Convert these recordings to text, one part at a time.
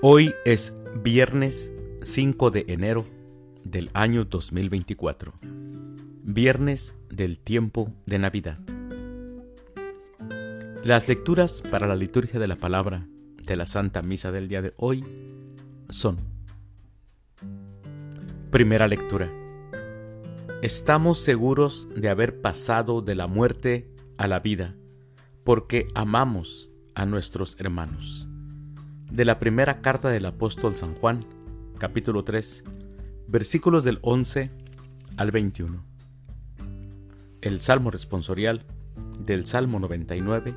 Hoy es viernes 5 de enero del año 2024, viernes del tiempo de Navidad. Las lecturas para la liturgia de la palabra de la Santa Misa del día de hoy son Primera lectura. Estamos seguros de haber pasado de la muerte a la vida, porque amamos a nuestros hermanos de la primera carta del apóstol San Juan, capítulo 3, versículos del 11 al 21. El Salmo responsorial del Salmo 99.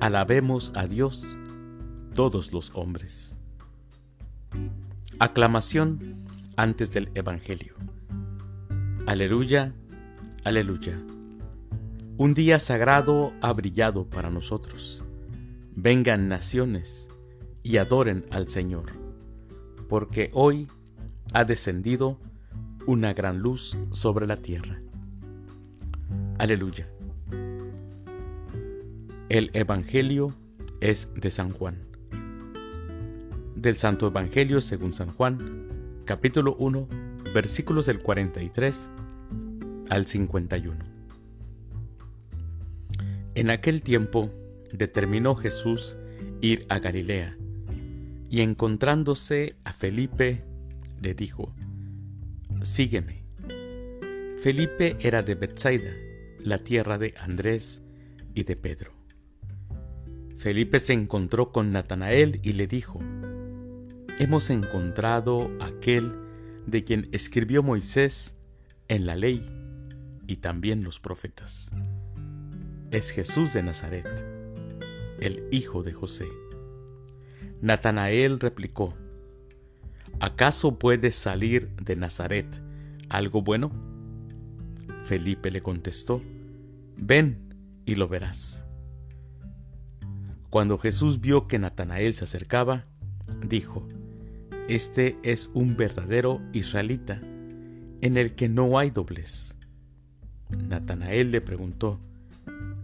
Alabemos a Dios todos los hombres. Aclamación antes del Evangelio. Aleluya, aleluya. Un día sagrado ha brillado para nosotros. Vengan naciones y adoren al Señor, porque hoy ha descendido una gran luz sobre la tierra. Aleluya. El Evangelio es de San Juan. Del Santo Evangelio según San Juan, capítulo 1, versículos del 43 al 51. En aquel tiempo determinó Jesús ir a Galilea y encontrándose a Felipe, le dijo, Sígueme. Felipe era de Bethsaida, la tierra de Andrés y de Pedro. Felipe se encontró con Natanael y le dijo, Hemos encontrado aquel de quien escribió Moisés en la ley y también los profetas. Es Jesús de Nazaret, el hijo de José. Natanael replicó, ¿acaso puede salir de Nazaret algo bueno? Felipe le contestó, ven y lo verás. Cuando Jesús vio que Natanael se acercaba, dijo, Este es un verdadero israelita, en el que no hay doblez. Natanael le preguntó,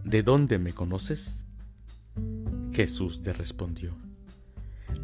¿De dónde me conoces? Jesús le respondió,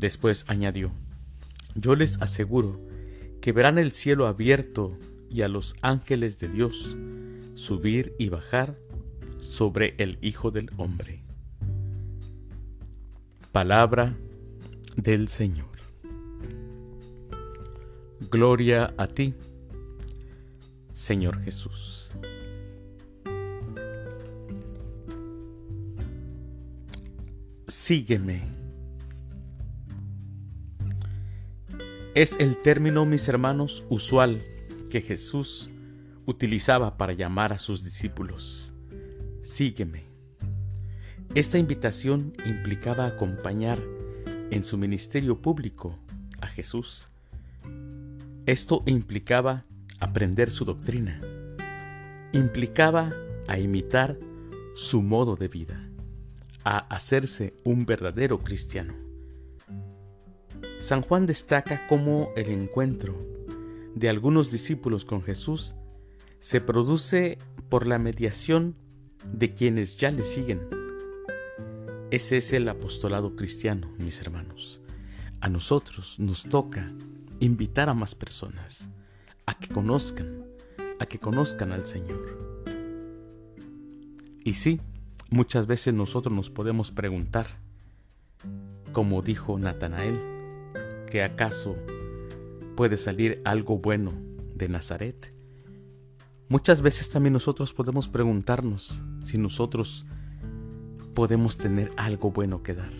Después añadió, Yo les aseguro que verán el cielo abierto y a los ángeles de Dios subir y bajar sobre el Hijo del Hombre. Palabra del Señor. Gloria a ti, Señor Jesús. Sígueme Es el término, mis hermanos, usual que Jesús utilizaba para llamar a sus discípulos. Sígueme. Esta invitación implicaba acompañar en su ministerio público a Jesús. Esto implicaba aprender su doctrina. Implicaba a imitar su modo de vida, a hacerse un verdadero cristiano. San Juan destaca cómo el encuentro de algunos discípulos con Jesús se produce por la mediación de quienes ya le siguen. Ese es el apostolado cristiano, mis hermanos. A nosotros nos toca invitar a más personas a que conozcan, a que conozcan al Señor. Y sí, muchas veces nosotros nos podemos preguntar, como dijo Natanael, que acaso puede salir algo bueno de Nazaret. Muchas veces también nosotros podemos preguntarnos si nosotros podemos tener algo bueno que dar.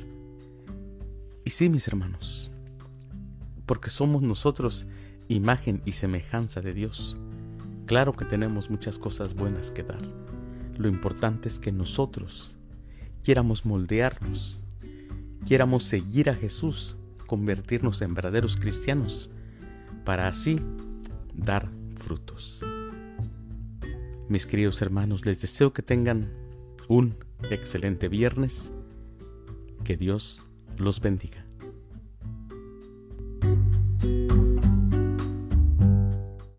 Y sí, mis hermanos, porque somos nosotros imagen y semejanza de Dios. Claro que tenemos muchas cosas buenas que dar. Lo importante es que nosotros quiéramos moldearnos, quiéramos seguir a Jesús convertirnos en verdaderos cristianos para así dar frutos. Mis queridos hermanos, les deseo que tengan un excelente viernes. Que Dios los bendiga.